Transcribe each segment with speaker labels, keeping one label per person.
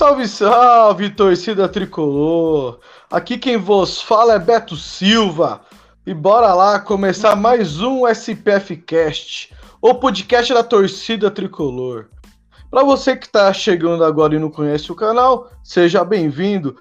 Speaker 1: Salve, salve, torcida tricolor! Aqui quem vos fala é Beto Silva. E bora lá começar mais um SPF Cast, o podcast da torcida tricolor. Para você que está chegando agora e não conhece o canal, seja bem-vindo.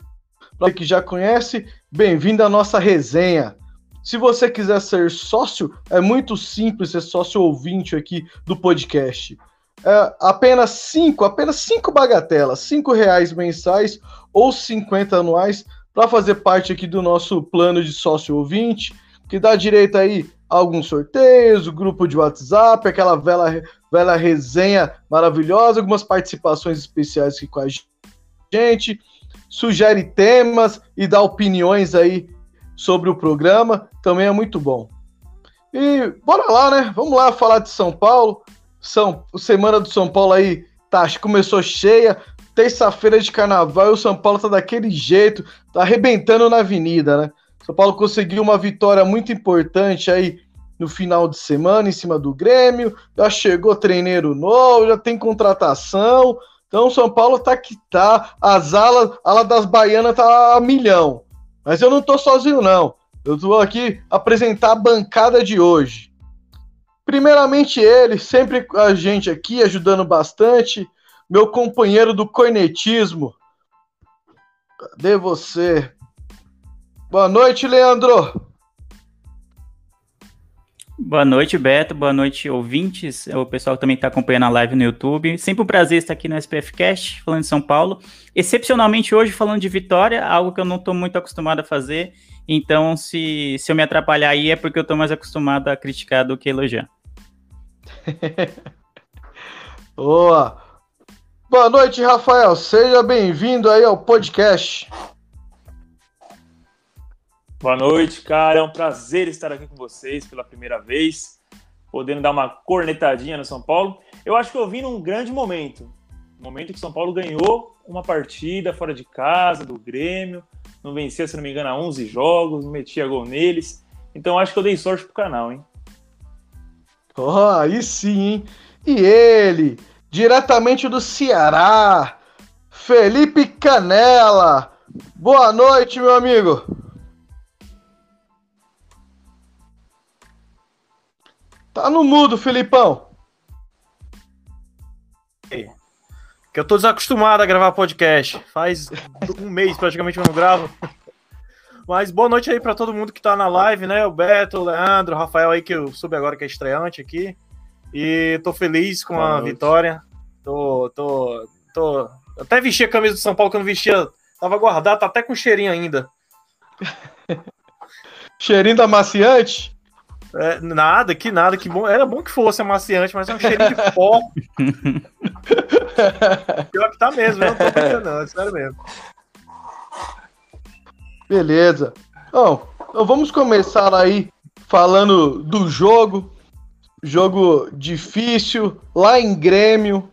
Speaker 1: Para você que já conhece, bem-vindo à nossa resenha. Se você quiser ser sócio, é muito simples ser sócio ouvinte aqui do podcast é, apenas cinco, apenas cinco bagatelas, cinco reais mensais ou 50 anuais para fazer parte aqui do nosso plano de sócio ouvinte, que dá direito aí a alguns sorteios, o grupo de WhatsApp, aquela vela, vela resenha maravilhosa, algumas participações especiais aqui com a gente, sugere temas e dá opiniões aí sobre o programa, também é muito bom. E bora lá, né? Vamos lá falar de São Paulo. São, semana do São Paulo aí tá, começou cheia. Terça-feira de carnaval e o São Paulo tá daquele jeito, tá arrebentando na avenida, né? São Paulo conseguiu uma vitória muito importante aí no final de semana em cima do Grêmio. Já chegou treineiro novo, já tem contratação. Então São Paulo tá que tá. As alas, ala das baianas tá a milhão. Mas eu não tô sozinho, não. Eu tô aqui apresentar a bancada de hoje. Primeiramente ele, sempre a gente aqui ajudando bastante, meu companheiro do cornetismo. Cadê você? Boa noite, Leandro.
Speaker 2: Boa noite, Beto. Boa noite, ouvintes. O pessoal que também está acompanhando a live no YouTube. Sempre um prazer estar aqui no SPF Cast, falando de São Paulo. Excepcionalmente hoje, falando de vitória, algo que eu não estou muito acostumado a fazer. Então, se, se eu me atrapalhar aí, é porque eu estou mais acostumado a criticar do que elogiar.
Speaker 1: Boa! Boa noite, Rafael. Seja bem-vindo aí ao podcast.
Speaker 3: Boa noite, cara. É um prazer estar aqui com vocês pela primeira vez, podendo dar uma cornetadinha no São Paulo. Eu acho que eu vim num grande momento. Momento que São Paulo ganhou uma partida fora de casa, do Grêmio. Não vencia, se não me engano, 11 jogos, não metia gol neles. Então acho que eu dei sorte pro canal, hein?
Speaker 1: Oh, aí sim, hein? E ele, diretamente do Ceará, Felipe Canela. Boa noite, meu amigo. Tá no mudo, Felipão.
Speaker 4: Que eu tô desacostumado a gravar podcast. Faz um mês praticamente que eu não gravo. Mas boa noite aí para todo mundo que tá na live, né? O Beto, o Leandro, o Rafael aí, que eu soube agora que é estreante aqui. E tô feliz com boa a noite. vitória. Tô, tô, tô. Até vesti a camisa do São Paulo que eu não vestia. Tava guardado, tá até com cheirinho ainda.
Speaker 1: cheirinho da maciante?
Speaker 4: É, nada, que nada, que bom. Era bom que fosse amaciante, mas é um cheirinho de pó. Pior que tá mesmo, eu não tô brincando, não, é sério mesmo.
Speaker 1: Beleza. Bom, então vamos começar aí falando do jogo. Jogo difícil, lá em Grêmio.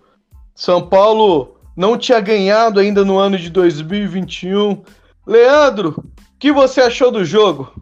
Speaker 1: São Paulo não tinha ganhado ainda no ano de 2021. Leandro, o que você achou do jogo?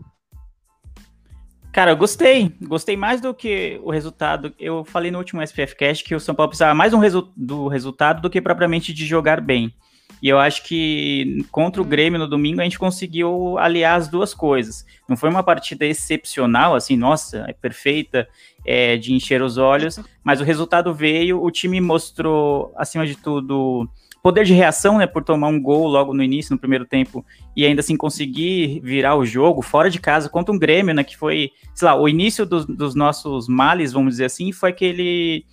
Speaker 2: Cara, eu gostei. Gostei mais do que o resultado. Eu falei no último SPF Cast que o São Paulo precisava mais um resu do resultado do que propriamente de jogar bem. E eu acho que contra o Grêmio no domingo a gente conseguiu aliar as duas coisas. Não foi uma partida excepcional, assim, nossa, é perfeita, é, de encher os olhos, mas o resultado veio, o time mostrou, acima de tudo, poder de reação, né, por tomar um gol logo no início, no primeiro tempo, e ainda assim conseguir virar o jogo fora de casa contra um Grêmio, né, que foi, sei lá, o início dos, dos nossos males, vamos dizer assim, foi aquele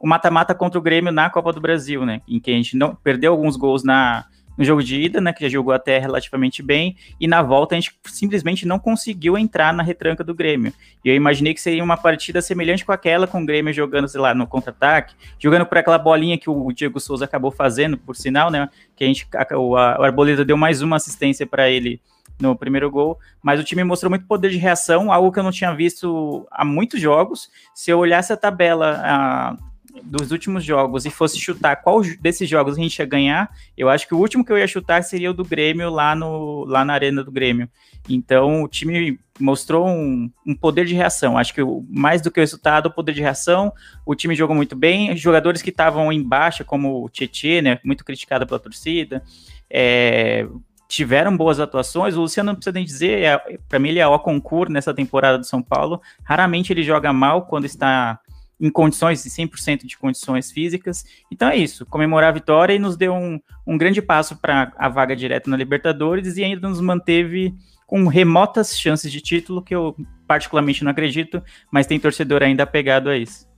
Speaker 2: o mata-mata contra o Grêmio na Copa do Brasil, né? Em que a gente não perdeu alguns gols na, no jogo de ida, né, que já jogou até relativamente bem, e na volta a gente simplesmente não conseguiu entrar na retranca do Grêmio. E eu imaginei que seria uma partida semelhante com aquela, com o Grêmio jogando, sei lá, no contra-ataque, jogando por aquela bolinha que o Diego Souza acabou fazendo, por sinal, né, que a gente, a, o, a Arboleda deu mais uma assistência para ele no primeiro gol, mas o time mostrou muito poder de reação, algo que eu não tinha visto há muitos jogos. Se eu olhasse a tabela a, dos últimos jogos e fosse chutar qual desses jogos a gente ia ganhar, eu acho que o último que eu ia chutar seria o do Grêmio lá, no, lá na arena do Grêmio. Então o time mostrou um, um poder de reação. Acho que mais do que o resultado, o poder de reação. O time jogou muito bem. Jogadores que estavam em baixa, como o Tietchan, né, muito criticado pela torcida, é, tiveram boas atuações. O Luciano não precisa nem dizer, é, para mim ele é o concurso nessa temporada do São Paulo. Raramente ele joga mal quando está em condições, 100% de condições físicas. Então é isso, comemorar a vitória e nos deu um, um grande passo para a vaga direta na Libertadores e ainda nos manteve com remotas chances de título, que eu particularmente não acredito, mas tem torcedor ainda apegado a isso.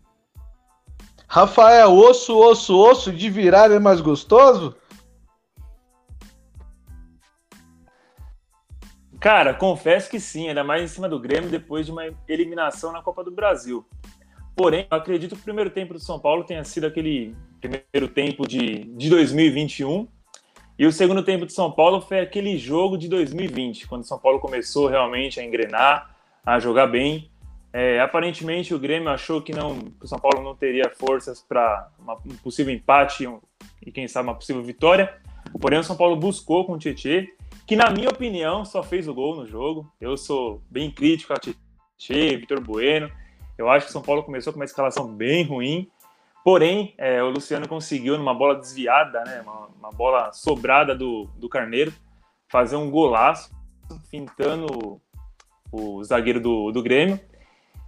Speaker 1: Rafael, osso, osso, osso, de virar é mais gostoso?
Speaker 3: Cara, confesso que sim, ainda mais em cima do Grêmio depois de uma eliminação na Copa do Brasil. Porém, eu acredito que o primeiro tempo do São Paulo tenha sido aquele primeiro tempo de, de 2021 e o segundo tempo do São Paulo foi aquele jogo de 2020, quando o São Paulo começou realmente a engrenar, a jogar bem. É, aparentemente o Grêmio achou que não, que o São Paulo não teria forças para um possível empate e quem sabe uma possível vitória. Porém, o São Paulo buscou com o Tietchan que na minha opinião só fez o gol no jogo. Eu sou bem crítico a Tietchan, Vitor Bueno. Eu acho que o São Paulo começou com uma escalação bem ruim. Porém, é, o Luciano conseguiu, numa bola desviada, né, uma, uma, bola sobrada do, do Carneiro, fazer um golaço, fintando o, o zagueiro do, do Grêmio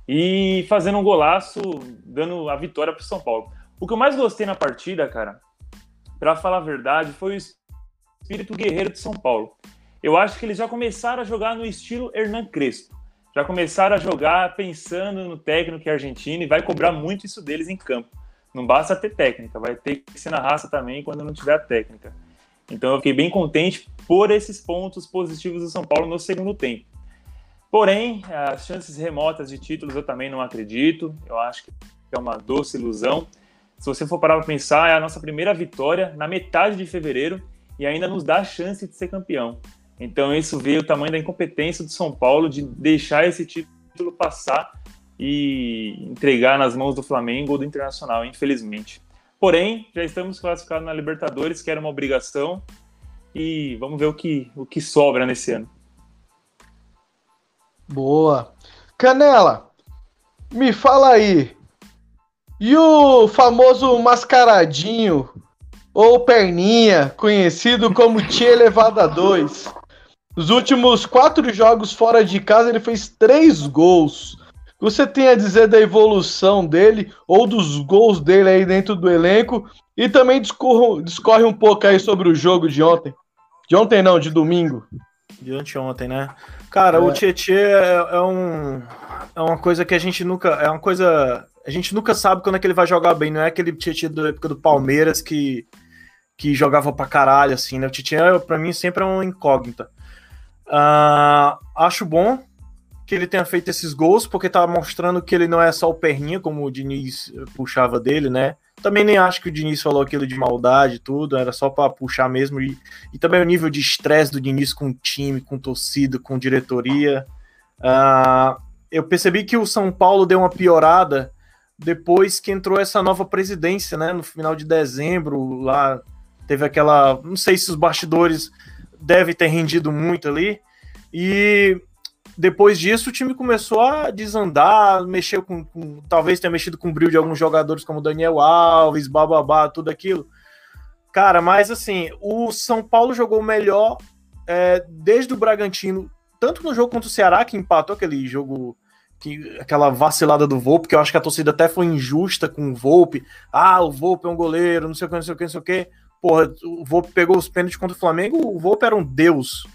Speaker 3: e fazendo um golaço, dando a vitória para o São Paulo. O que eu mais gostei na partida, cara, para falar a verdade, foi o espírito guerreiro de São Paulo. Eu acho que eles já começaram a jogar no estilo Hernan Crespo. Já começaram a jogar pensando no técnico que é argentino e vai cobrar muito isso deles em campo. Não basta ter técnica, vai ter que ser na raça também quando não tiver a técnica. Então eu fiquei bem contente por esses pontos positivos do São Paulo no segundo tempo. Porém, as chances remotas de títulos eu também não acredito. Eu acho que é uma doce ilusão. Se você for parar para pensar, é a nossa primeira vitória na metade de fevereiro e ainda nos dá a chance de ser campeão. Então isso vê o tamanho da incompetência do São Paulo de deixar esse título passar e entregar nas mãos do Flamengo ou do Internacional, infelizmente. Porém, já estamos classificados na Libertadores, que era uma obrigação, e vamos ver o que, o que sobra nesse ano.
Speaker 1: Boa. Canela, me fala aí. E o famoso mascaradinho ou Perninha, conhecido como Tia Elevada 2. Nos últimos quatro jogos fora de casa, ele fez três gols. Você tem a dizer da evolução dele ou dos gols dele aí dentro do elenco? E também discorre, discorre um pouco aí sobre o jogo de ontem. De ontem não, de domingo.
Speaker 4: De anteontem, né? Cara, é. o Tietchan é, é, um, é uma coisa que a gente nunca. É uma coisa. A gente nunca sabe quando é que ele vai jogar bem. Não é aquele Tietchan da época do Palmeiras que que jogava pra caralho, assim, né? O Titian, pra mim, sempre é uma incógnita. Uh, acho bom que ele tenha feito esses gols, porque tá mostrando que ele não é só o perninha, como o Diniz puxava dele, né? Também nem acho que o Diniz falou aquilo de maldade tudo, era só para puxar mesmo. E, e, também o nível de estresse do Diniz com o time, com torcida, com diretoria. Uh, eu percebi que o São Paulo deu uma piorada depois que entrou essa nova presidência, né? No final de dezembro, lá Teve aquela. Não sei se os bastidores devem ter rendido muito ali. E depois disso o time começou a desandar, mexeu com, com, talvez tenha mexido com o brilho de alguns jogadores como Daniel Alves, bababá, tudo aquilo. Cara, mas assim, o São Paulo jogou melhor é, desde o Bragantino, tanto no jogo contra o Ceará, que empatou aquele jogo, que, aquela vacilada do Volpe, que eu acho que a torcida até foi injusta com o Volpe. Ah, o Volpe é um goleiro, não sei o que, não sei o que, não sei o que porra, o Volpe pegou os pênaltis contra o Flamengo, o Volpe era um deus.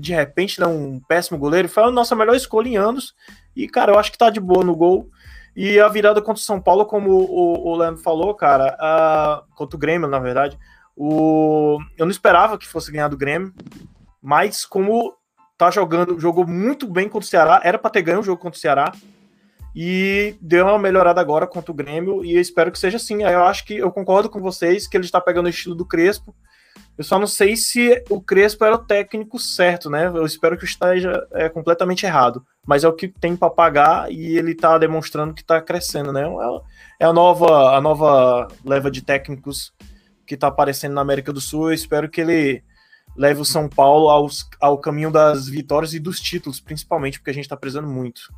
Speaker 4: De repente, é um péssimo goleiro. Foi a nossa melhor escolha em anos. E, cara, eu acho que tá de boa no gol. E a virada contra o São Paulo, como o, o Leandro falou, cara, contra o Grêmio, na verdade, O... Eu não esperava que fosse ganhar do Grêmio, mas como tá jogando, jogou muito bem contra o Ceará, era para ter ganho o jogo contra o Ceará, e deu uma melhorada agora contra o Grêmio, e eu espero que seja assim. Eu acho que eu concordo com vocês que ele está pegando o estilo do Crespo. Eu só não sei se o Crespo era o técnico certo, né? Eu espero que esteja é, completamente errado. Mas é o que tem para pagar e ele está demonstrando que está crescendo, né? É, é a nova, a nova leva de técnicos que está aparecendo na América do Sul. Eu espero que ele leve o São Paulo aos, ao caminho das vitórias e dos títulos, principalmente, porque a gente está precisando muito.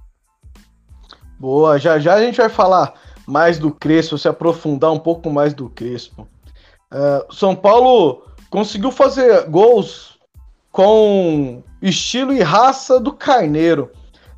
Speaker 1: Boa, já já a gente vai falar mais do Crespo, se aprofundar um pouco mais do Crespo. Uh, São Paulo conseguiu fazer gols com estilo e raça do Carneiro,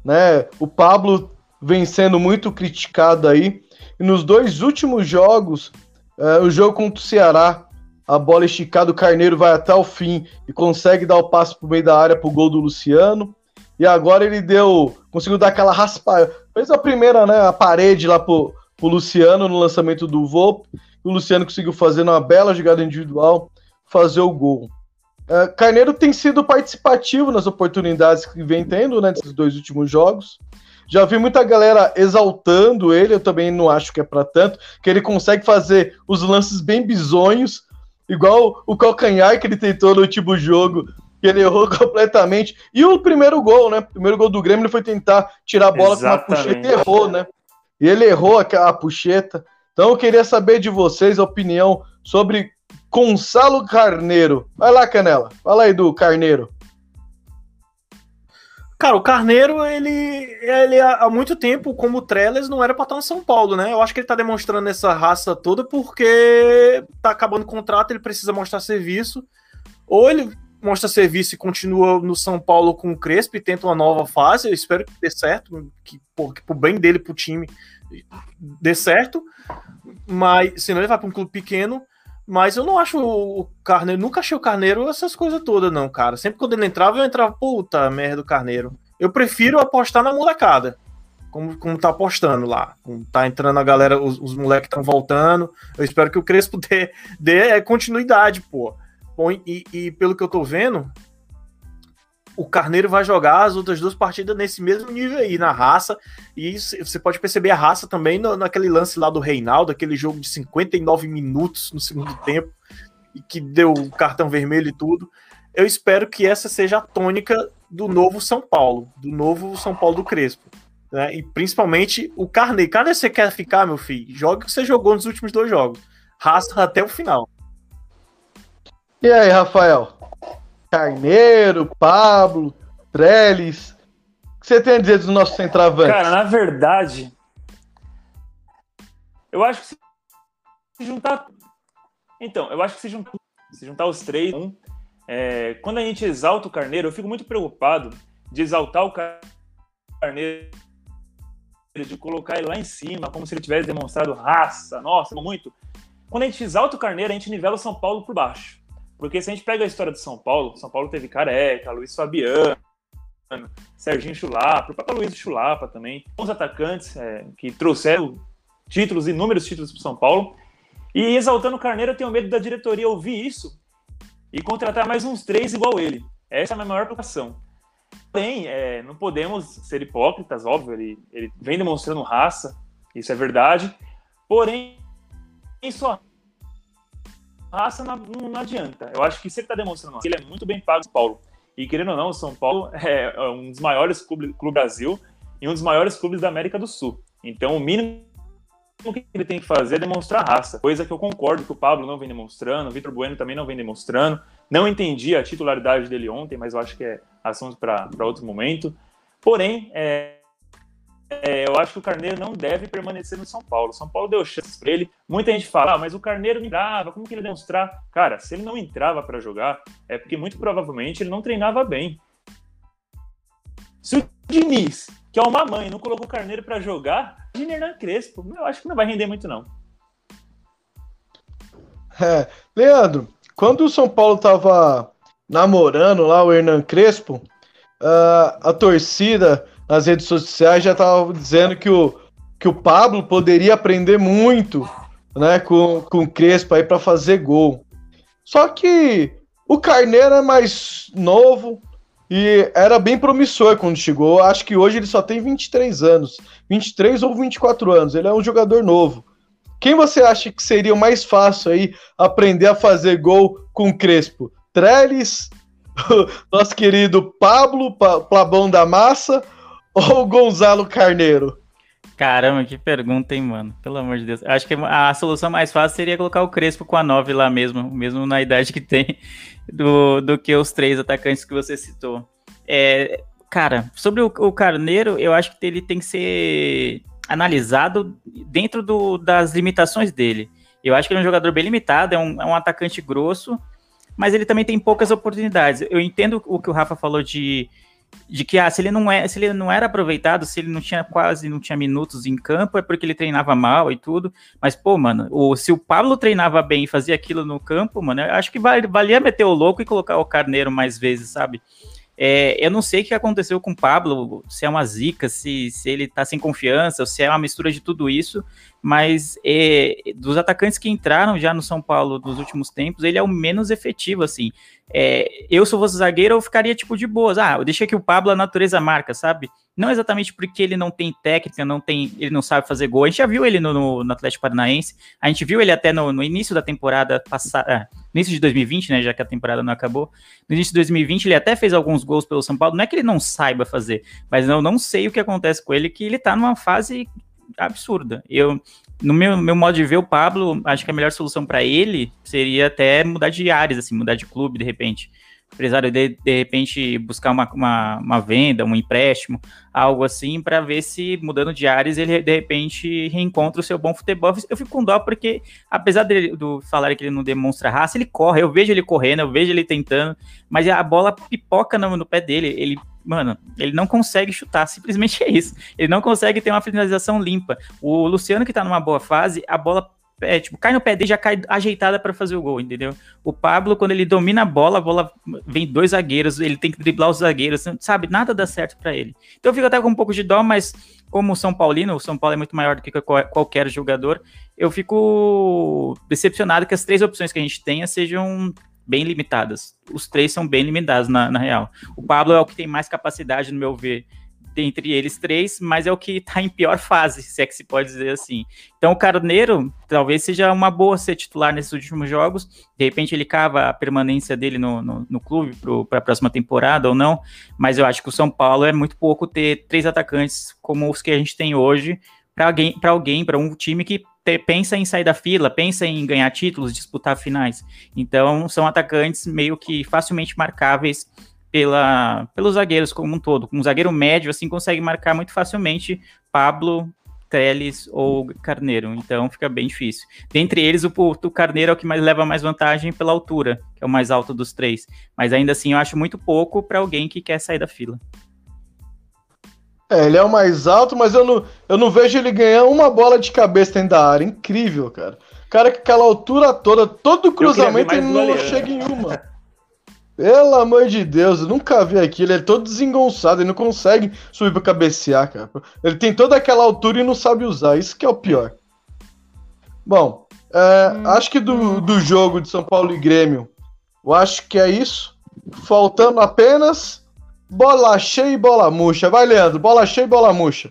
Speaker 1: né? O Pablo vem sendo muito criticado aí. E nos dois últimos jogos, uh, o jogo contra o Ceará, a bola esticada, o Carneiro vai até o fim e consegue dar o passo pro meio da área pro gol do Luciano. E agora ele deu. Conseguiu dar aquela raspa. Fez a primeira, né? A parede lá pro, pro Luciano no lançamento do Volpe. O Luciano conseguiu fazer uma bela jogada individual, fazer o gol. É, Carneiro tem sido participativo nas oportunidades que vem tendo, né? Nesses dois últimos jogos. Já vi muita galera exaltando ele, eu também não acho que é para tanto, que ele consegue fazer os lances bem bizonhos, igual o calcanhar que ele tentou no último jogo ele errou completamente. E o primeiro gol, né? O primeiro gol do Grêmio ele foi tentar tirar a bola Exatamente. com uma puxeta e errou, né? E ele errou a, puxeta. Então eu queria saber de vocês a opinião sobre Gonçalo Carneiro. Vai lá, Canela. Fala aí do Carneiro.
Speaker 4: Cara, o Carneiro, ele, ele há muito tempo, como o Trellis, não era para estar em São Paulo, né? Eu acho que ele tá demonstrando essa raça toda porque tá acabando o contrato, ele precisa mostrar serviço. Ou ele mostra serviço e continua no São Paulo com o Crespo e tenta uma nova fase. Eu espero que dê certo, que, pô, que bem dele, pro time, dê certo. Mas senão ele vai para um clube pequeno. Mas eu não acho o Carneiro, nunca achei o Carneiro essas coisas todas, não, cara. Sempre quando ele entrava, eu entrava, puta merda do Carneiro. Eu prefiro apostar na molecada. Como, como tá apostando lá. Como tá entrando a galera, os, os moleques estão voltando. Eu espero que o Crespo dê, dê continuidade, pô. Bom, e, e, pelo que eu tô vendo, o Carneiro vai jogar as outras duas partidas nesse mesmo nível aí, na raça. E você pode perceber a raça também no, naquele lance lá do Reinaldo, aquele jogo de 59 minutos no segundo tempo, e que deu cartão vermelho e tudo. Eu espero que essa seja a tônica do novo São Paulo, do novo São Paulo do Crespo. Né? E principalmente o Carneiro. Carneiro, você quer ficar, meu filho? Jogue o que você jogou nos últimos dois jogos. Raça até o final.
Speaker 1: E aí, Rafael? Carneiro, Pablo, Trellis. O que você tem a dizer dos nossos centravantes?
Speaker 3: Cara, na verdade, eu acho que se juntar. Então, eu acho que se juntar, se juntar os três, é, quando a gente exalta o Carneiro, eu fico muito preocupado de exaltar o Carneiro, de colocar ele lá em cima, como se ele tivesse demonstrado raça, nossa, muito. Quando a gente exalta o Carneiro, a gente nivela o São Paulo por baixo. Porque se a gente pega a história de São Paulo, São Paulo teve Careca, Luiz Fabiano, Serginho Chulapa, o próprio Luiz Chulapa também, os atacantes é, que trouxeram títulos, inúmeros títulos para São Paulo. E exaltando o Carneiro, eu tenho medo da diretoria ouvir isso e contratar mais uns três igual ele. Essa é a minha maior preocupação. Porém, é, não podemos ser hipócritas, óbvio, ele, ele vem demonstrando raça, isso é verdade. Porém, só raça não, não, adianta. Eu acho que se ele está demonstrando ele é muito bem pago São Paulo. E querendo ou não, o São Paulo é, é um dos maiores clubes do Brasil e um dos maiores clubes da América do Sul. Então, o mínimo que ele tem que fazer é demonstrar raça, coisa que eu concordo que o Pablo não vem demonstrando, o Vitor Bueno também não vem demonstrando. Não entendi a titularidade dele ontem, mas eu acho que é assunto para outro momento. Porém, é, é, eu acho que o Carneiro não deve permanecer no São Paulo. O São Paulo deu chances para ele. Muita gente fala, ah, mas o Carneiro não entrava, como que ele demonstrar? Cara, se ele não entrava para jogar, é porque muito provavelmente ele não treinava bem. Se o Diniz, que é uma mãe, não colocou o Carneiro para jogar, imagina Hernan Crespo. Eu acho que não vai render muito, não.
Speaker 1: É, Leandro, quando o São Paulo tava namorando lá o Hernan Crespo, uh, a torcida nas redes sociais já estava dizendo que o, que o Pablo poderia aprender muito né, com, com o Crespo aí para fazer gol. Só que o Carneiro é mais novo e era bem promissor quando chegou. Acho que hoje ele só tem 23 anos, 23 ou 24 anos. Ele é um jogador novo. Quem você acha que seria o mais fácil aí aprender a fazer gol com Crespo? Trellis, nosso querido Pablo, Plabão da Massa ou Gonzalo Carneiro?
Speaker 2: Caramba, que pergunta, hein, mano? Pelo amor de Deus. Acho que a solução mais fácil seria colocar o Crespo com a 9 lá mesmo, mesmo na idade que tem, do, do que os três atacantes que você citou. É, cara, sobre o, o Carneiro, eu acho que ele tem que ser analisado dentro do, das limitações dele. Eu acho que ele é um jogador bem limitado, é um, é um atacante grosso, mas ele também tem poucas oportunidades. Eu entendo o que o Rafa falou de de que ah, se ele não é, se ele não era aproveitado, se ele não tinha quase não tinha minutos em campo, é porque ele treinava mal e tudo. Mas pô, mano, o, se o Pablo treinava bem e fazia aquilo no campo, mano, acho que valia meter o louco e colocar o Carneiro mais vezes, sabe? É, eu não sei o que aconteceu com o Pablo, se é uma zica, se, se ele tá sem confiança, ou se é uma mistura de tudo isso, mas é, dos atacantes que entraram já no São Paulo nos últimos tempos, ele é o menos efetivo, assim. É, eu, se eu fosse zagueiro, eu ficaria tipo de boas. Ah, eu deixei que o Pablo a natureza marca, sabe? Não exatamente porque ele não tem técnica, não tem, ele não sabe fazer gol. A gente já viu ele no, no, no Atlético Paranaense, a gente viu ele até no, no início da temporada passada, ah, início de 2020, né, já que a temporada não acabou. No início de 2020 ele até fez alguns gols pelo São Paulo, não é que ele não saiba fazer, mas eu não sei o que acontece com ele, que ele tá numa fase absurda. Eu, no meu, meu modo de ver, o Pablo, acho que a melhor solução para ele seria até mudar de áreas, assim, mudar de clube de repente. Empresário de, repente buscar uma, uma, uma, venda, um empréstimo, algo assim, para ver se mudando de áreas ele de repente reencontra o seu bom futebol. Eu fico com dó porque, apesar do falar que ele não demonstra raça, ele corre, eu vejo ele correndo, eu vejo ele tentando, mas a bola pipoca no, no pé dele, ele mano, ele não consegue chutar, simplesmente é isso. Ele não consegue ter uma finalização limpa. O Luciano, que tá numa boa fase, a bola é, tipo, cai no pé dele, já cai ajeitada para fazer o gol, entendeu? O Pablo, quando ele domina a bola, a bola vem dois zagueiros, ele tem que driblar os zagueiros, sabe? Nada dá certo para ele. Então eu fico até com um pouco de dó, mas como o São Paulino, o São Paulo é muito maior do que qualquer jogador, eu fico decepcionado que as três opções que a gente tenha sejam bem limitadas. Os três são bem limitados, na, na real. O Pablo é o que tem mais capacidade, no meu ver, entre eles três, mas é o que está em pior fase, se é que se pode dizer assim. Então o Carneiro talvez seja uma boa ser titular nesses últimos jogos. De repente ele cava a permanência dele no, no, no clube para a próxima temporada ou não, mas eu acho que o São Paulo é muito pouco ter três atacantes como os que a gente tem hoje para alguém, para alguém, para um time que te, pensa em sair da fila, pensa em ganhar títulos, disputar finais. Então são atacantes meio que facilmente marcáveis pela, pelos zagueiros como um todo. Um zagueiro médio, assim, consegue marcar muito facilmente Pablo, Teles ou Carneiro, então fica bem difícil. Dentre eles, o, o Carneiro é o que mais leva mais vantagem pela altura, que é o mais alto dos três. Mas ainda assim, eu acho muito pouco para alguém que quer sair da fila.
Speaker 1: É, ele é o mais alto, mas eu não, eu não vejo ele ganhar uma bola de cabeça dentro da área. Incrível, cara. Cara, que aquela altura toda, todo cruzamento ele não chega em uma. Pelo amor de Deus, eu nunca vi aquilo. Ele é todo desengonçado, ele não consegue subir pra cabecear, cara. Ele tem toda aquela altura e não sabe usar. Isso que é o pior. Bom, é, hum. acho que do, do jogo de São Paulo e Grêmio, eu acho que é isso. Faltando apenas bola cheia e bola murcha. Vai, Leandro, bola cheia e bola murcha.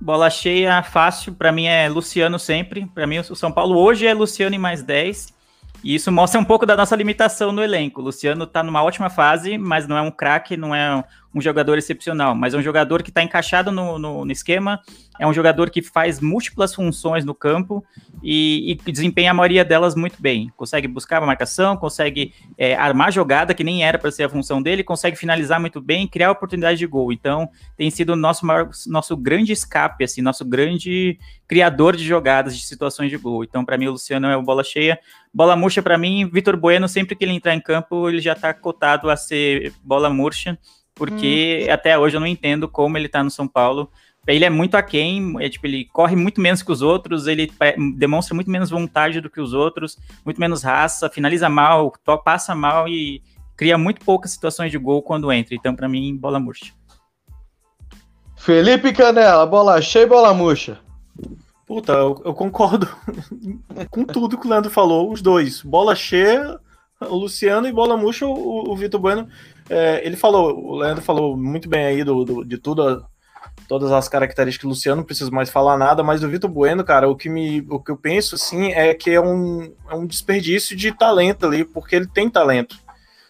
Speaker 2: Bola cheia, fácil. Para mim é Luciano sempre. Para mim, o São Paulo hoje é Luciano e mais 10. E isso mostra um pouco da nossa limitação no elenco. O Luciano está numa ótima fase, mas não é um craque, não é um jogador excepcional, mas é um jogador que está encaixado no, no, no, esquema, é um jogador que faz múltiplas funções no campo e, e desempenha a maioria delas muito bem. Consegue buscar a marcação, consegue é, armar jogada, que nem era para ser a função dele, consegue finalizar muito bem, criar oportunidade de gol. Então, tem sido o nosso, nosso grande escape, assim, nosso grande criador de jogadas, de situações de gol. Então, para mim, o Luciano é o bola cheia. Bola murcha, para mim, Vitor Bueno, sempre que ele entrar em campo, ele já está cotado a ser bola murcha porque hum. até hoje eu não entendo como ele tá no São Paulo. Ele é muito aquém, é, tipo, ele corre muito menos que os outros, ele demonstra muito menos vontade do que os outros, muito menos raça, finaliza mal, passa mal e cria muito poucas situações de gol quando entra. Então, para mim, bola murcha.
Speaker 1: Felipe Canela, bola cheia e bola murcha.
Speaker 4: Puta, eu, eu, concordo com tudo que o Leandro falou, os dois. Bola cheia, o Luciano e bola murcha o, o Vitor Bueno. É, ele falou, o Leandro falou muito bem aí do, do, de tudo, todas as características do Luciano, não preciso mais falar nada, mas do Vitor Bueno, cara, o que, me, o que eu penso, assim, é que é um, é um desperdício de talento ali, porque ele tem talento.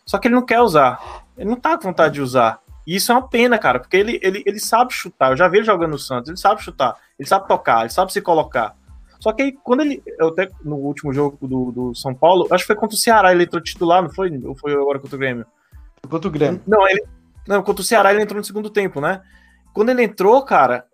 Speaker 4: Só que ele não quer usar. Ele não tá com vontade de usar. E isso é uma pena, cara, porque ele, ele, ele sabe chutar. Eu já vi ele jogando no Santos, ele sabe chutar, ele sabe tocar, ele sabe se colocar. Só que aí, quando ele. Eu até no último jogo do, do São Paulo, acho que foi contra o Ceará, ele entrou titular, não foi? Ou foi agora contra o Grêmio?
Speaker 1: Contra o Grêmio.
Speaker 4: Não, ele. Não, contra o Ceará ele entrou no segundo tempo, né? Quando ele entrou, cara,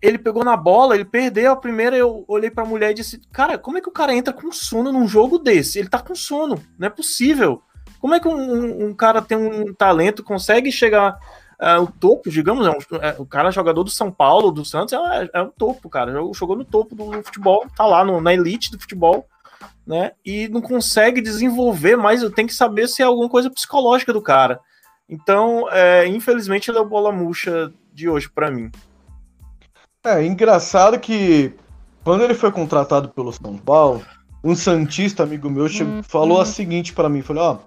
Speaker 4: ele pegou na bola, ele perdeu a primeira, eu olhei pra mulher e disse, cara, como é que o cara entra com sono num jogo desse? Ele tá com sono, não é possível. Como é que um, um cara tem um talento, consegue chegar é, o topo, digamos, é um, é, o cara jogador do São Paulo, do Santos, é, é o topo, cara. Jogou no topo do futebol, tá lá no, na elite do futebol, né? E não consegue desenvolver mais, tem que saber se é alguma coisa psicológica do cara. Então, é, infelizmente, ele é o bola murcha de hoje para mim.
Speaker 1: É engraçado que quando ele foi contratado pelo São Paulo, um santista amigo meu chegou, falou a seguinte para mim, falou: ó,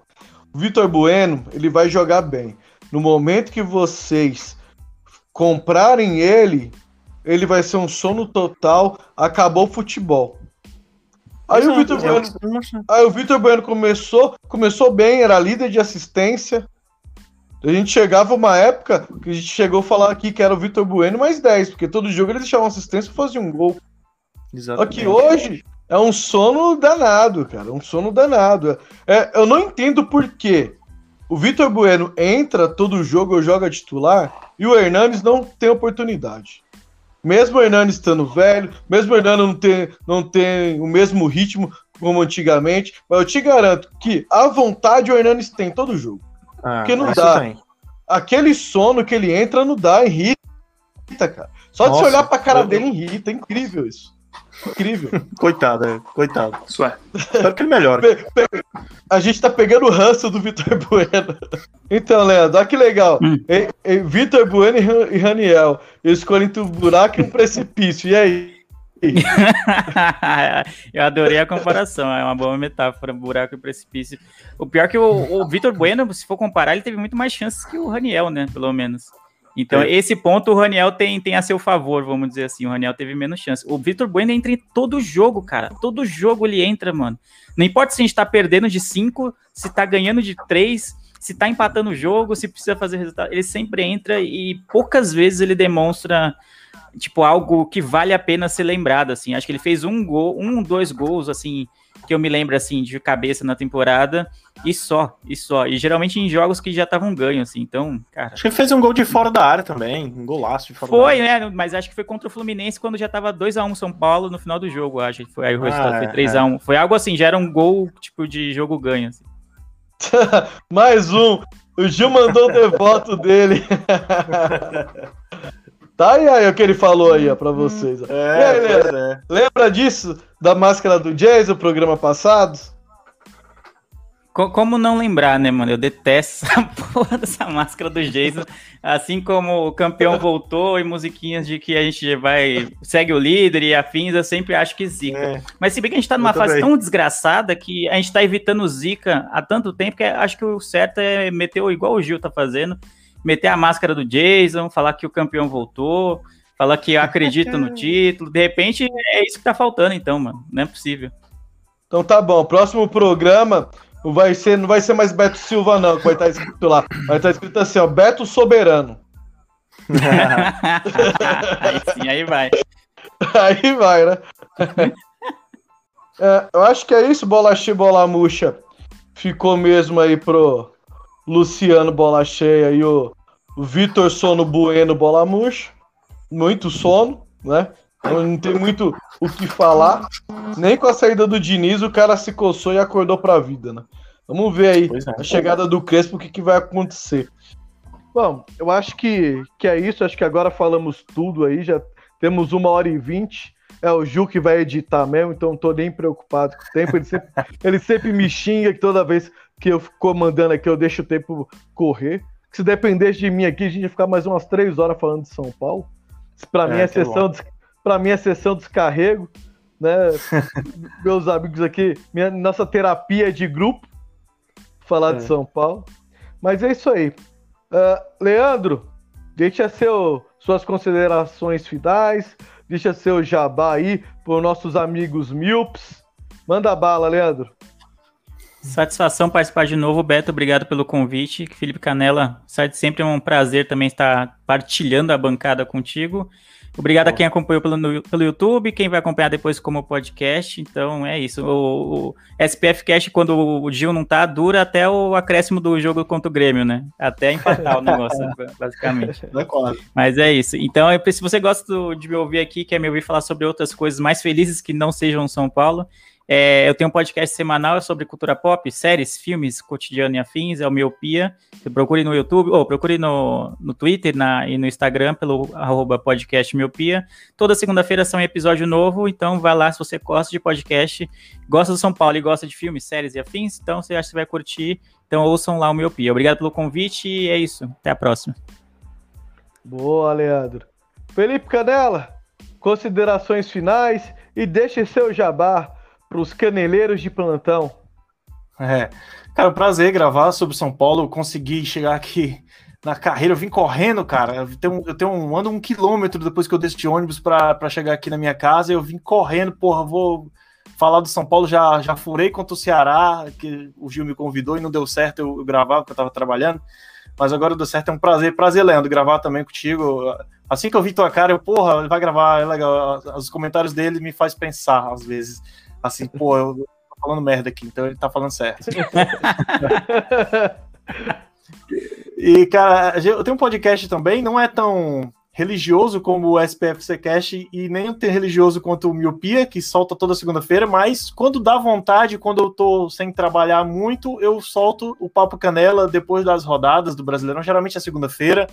Speaker 1: o Vitor Bueno, ele vai jogar bem. No momento que vocês comprarem ele, ele vai ser um sono total, acabou o futebol. Aí o Vitor Bueno, aí o Vitor Bueno começou, começou bem, era líder de assistência. A gente chegava uma época que a gente chegou a falar aqui que era o Vitor Bueno mais 10, porque todo jogo ele deixava uma assistência e fazia um gol. Exatamente. Aqui hoje é um sono danado, cara. Um sono danado. É, eu não entendo por quê. O Vitor Bueno entra todo jogo, joga titular, e o Hernanes não tem oportunidade. Mesmo o Hernanes estando velho, mesmo o Hernanes não tem, não tem o mesmo ritmo como antigamente, mas eu te garanto que a vontade o Hernanes tem todo jogo. Ah, Porque não dá. Tem. Aquele sono que ele entra não dá, irrita, cara. Só Nossa, de você olhar pra cara eu... dele irrita, é incrível isso. Incrível.
Speaker 4: coitado, é, coitado. Isso é. Espero que ele melhore.
Speaker 1: A gente tá pegando o ranço do Vitor Bueno. Então, Leandro, olha que legal. Hum. Vitor Bueno e Raniel. Eles escolhem entre um buraco e um precipício. E aí?
Speaker 2: eu adorei a comparação, é uma boa metáfora, buraco e precipício. O pior é que o, o Vitor Bueno, se for comparar, ele teve muito mais chances que o Raniel, né? Pelo menos. Então, é. esse ponto o Raniel tem, tem a seu favor, vamos dizer assim. O Raniel teve menos chance. O Vitor Bueno entra em todo jogo, cara. Todo jogo ele entra, mano. Não importa se a gente tá perdendo de 5, se tá ganhando de 3, se tá empatando o jogo, se precisa fazer resultado. Ele sempre entra e poucas vezes ele demonstra, tipo, algo que vale a pena ser lembrado, assim. Acho que ele fez um gol, um, dois gols, assim, que eu me lembro, assim, de cabeça na temporada e só, e só. E geralmente em jogos que já estavam ganho, assim. Então, cara.
Speaker 4: Acho que ele fez um gol de fora da área também. Um golaço de fora
Speaker 2: foi,
Speaker 4: da área.
Speaker 2: né? Mas acho que foi contra o Fluminense quando já tava 2x1 São Paulo no final do jogo, acho. que Foi, aí o resultado ah, foi 3x1. É. Foi algo assim, já era um gol, tipo, de jogo ganho. Assim.
Speaker 1: Mais um. O Gil mandou o devoto dele. Tá aí, aí o que ele falou aí, ó, pra vocês. Ó. É, aí, é. Lembra disso? Da máscara do Jazz, o programa passado?
Speaker 2: Como não lembrar, né, mano? Eu detesto essa porra dessa máscara do Jason. Assim como o campeão voltou e musiquinhas de que a gente vai. segue o líder e afins, eu sempre acho que zica. É. Mas se bem que a gente tá numa fase tão desgraçada que a gente tá evitando zica há tanto tempo que acho que o certo é meter igual o Gil tá fazendo. Meter a máscara do Jason, falar que o campeão voltou, falar que acredita no título. De repente é isso que tá faltando, então, mano. Não é possível.
Speaker 1: Então tá bom. Próximo programa não vai ser, não vai ser mais Beto Silva, não, que vai estar escrito lá. Vai estar escrito assim, ó, Beto Soberano.
Speaker 2: aí sim, aí vai.
Speaker 1: Aí vai, né? é, eu acho que é isso, bola cheia, bola murcha. Ficou mesmo aí pro Luciano Bola Cheia e o Vitor Sono Bueno Bola Murcha. Muito sono, né? Não tem muito o que falar. Nem com a saída do Diniz o cara se coçou e acordou pra vida, né? Vamos ver aí é. a chegada do Crespo, o que, que vai acontecer. Bom, eu acho que, que é isso. Acho que agora falamos tudo aí. Já temos uma hora e vinte. É o Ju que vai editar mesmo, então não tô nem preocupado com o tempo. Ele sempre, ele sempre me xinga que toda vez que eu fico comandando aqui, eu deixo o tempo correr. Se dependesse de mim aqui, a gente ia ficar mais umas três horas falando de São Paulo. Para é, mim é sessão, para mim é sessão descarrego, né? Meus amigos aqui, minha, nossa terapia de grupo. falar de São Paulo. Mas é isso aí. Uh, Leandro, deixa seu, suas considerações finais, deixa seu jabá aí para nossos amigos Milps. Manda bala, Leandro.
Speaker 2: Satisfação participar de novo, Beto. Obrigado pelo convite. Felipe Canela, sempre é um prazer também estar partilhando a bancada contigo. Obrigado Bom. a quem acompanhou pelo, pelo YouTube, quem vai acompanhar depois como podcast. Então é isso. O, o SPF Cast, quando o Gil não tá, dura até o acréscimo do jogo contra o Grêmio, né? Até empatar o negócio, basicamente. Mas é isso. Então, se você gosta de me ouvir aqui, quer me ouvir falar sobre outras coisas mais felizes que não sejam São Paulo, é, eu tenho um podcast semanal sobre cultura pop, séries, filmes, cotidiano e afins, é o Miopia. Você procure no YouTube, ou procure no, no Twitter na, e no Instagram pelo arroba podcast Miopia. Toda segunda-feira são episódio novo, então vai lá se você gosta de podcast, gosta do São Paulo e gosta de filmes, séries e afins, então você acha que vai curtir. Então ouçam lá o Miopia. Obrigado pelo convite e é isso. Até a próxima.
Speaker 1: Boa, Leandro. Felipe Canela, considerações finais e deixe seu jabá para os caneleiros de plantão.
Speaker 4: É, cara, um prazer gravar sobre São Paulo. Eu consegui chegar aqui na carreira, eu vim correndo, cara. Eu tenho, eu tenho um, ando um quilômetro depois que eu desci de ônibus para chegar aqui na minha casa. Eu vim correndo, porra, vou falar do São Paulo. Já, já furei contra o Ceará, que o Gil me convidou e não deu certo eu, gravar, porque eu tava trabalhando. Mas agora deu certo, é um prazer. Prazer, Leandro, gravar também contigo. Assim que eu vi tua cara, eu, porra, ele vai gravar, é legal. Os comentários dele me faz pensar, às vezes. Assim, pô, eu tô falando merda aqui, então ele tá falando certo. e, cara, eu tenho um podcast também, não é tão religioso como o SPFC Cast e nem tão religioso quanto o Miopia, que solta toda segunda-feira, mas quando dá vontade, quando eu tô sem trabalhar muito, eu solto o Papo Canela depois das rodadas do Brasileirão, geralmente é segunda-feira,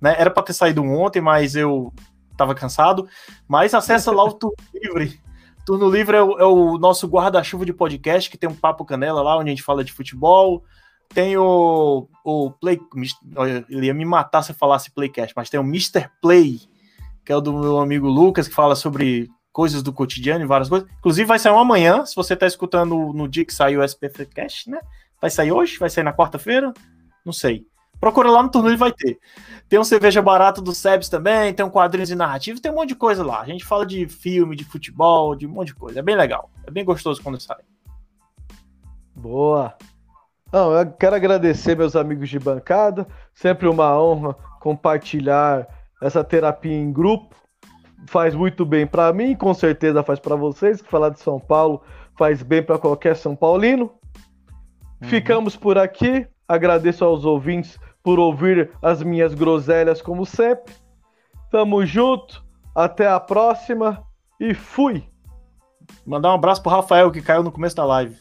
Speaker 4: né? Era para ter saído ontem, mas eu tava cansado, mas acessa lá o Turno Livre, Turno Livre é o, é o nosso guarda-chuva de podcast, que tem um Papo Canela lá, onde a gente fala de futebol. Tem o, o Play. Ele ia me matar se eu falasse Playcast, mas tem o Mr. Play, que é o do meu amigo Lucas, que fala sobre coisas do cotidiano e várias coisas. Inclusive, vai sair um amanhã, se você está escutando no dia que saiu o SPF Cast, né? Vai sair hoje? Vai sair na quarta-feira? Não sei. Procura lá no turno e vai ter. Tem um cerveja barato do Sebs também, tem um quadrinhos e narrativos, tem um monte de coisa lá. A gente fala de filme, de futebol, de um monte de coisa. É bem legal. É bem gostoso quando sai.
Speaker 1: Boa. Não, eu quero agradecer meus amigos de bancada. Sempre uma honra compartilhar essa terapia em grupo. Faz muito bem para mim, com certeza faz para vocês. Falar de São Paulo faz bem para qualquer São Paulino. Uhum. Ficamos por aqui. Agradeço aos ouvintes por ouvir as minhas groselhas como sempre. Tamo junto, até a próxima e fui.
Speaker 4: Mandar um abraço pro Rafael que caiu no começo da live.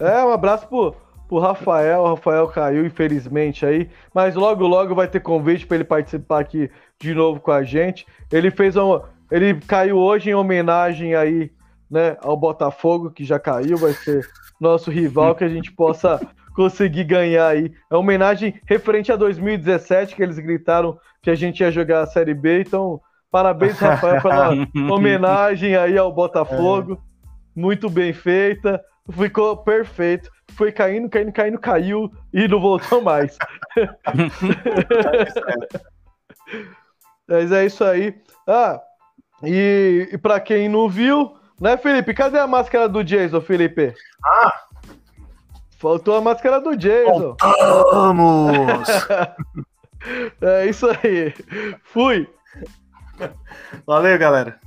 Speaker 1: É, um abraço pro, pro Rafael. O Rafael caiu, infelizmente, aí. Mas logo, logo vai ter convite para ele participar aqui de novo com a gente. Ele fez um. Ele caiu hoje em homenagem aí, né, ao Botafogo, que já caiu, vai ser nosso rival, que a gente possa conseguir ganhar aí. É uma homenagem referente a 2017, que eles gritaram que a gente ia jogar a Série B. Então, parabéns, Rafael, pela homenagem aí ao Botafogo. É. Muito bem feita. Ficou perfeito. Foi caindo, caindo, caindo, caiu e não voltou mais. Mas é isso aí. Ah, e, e para quem não viu, né, Felipe? Cadê a máscara do Jason, Felipe?
Speaker 4: Ah,
Speaker 1: Faltou a máscara do Jason.
Speaker 4: Vamos!
Speaker 1: é isso aí. Fui.
Speaker 4: Valeu, galera.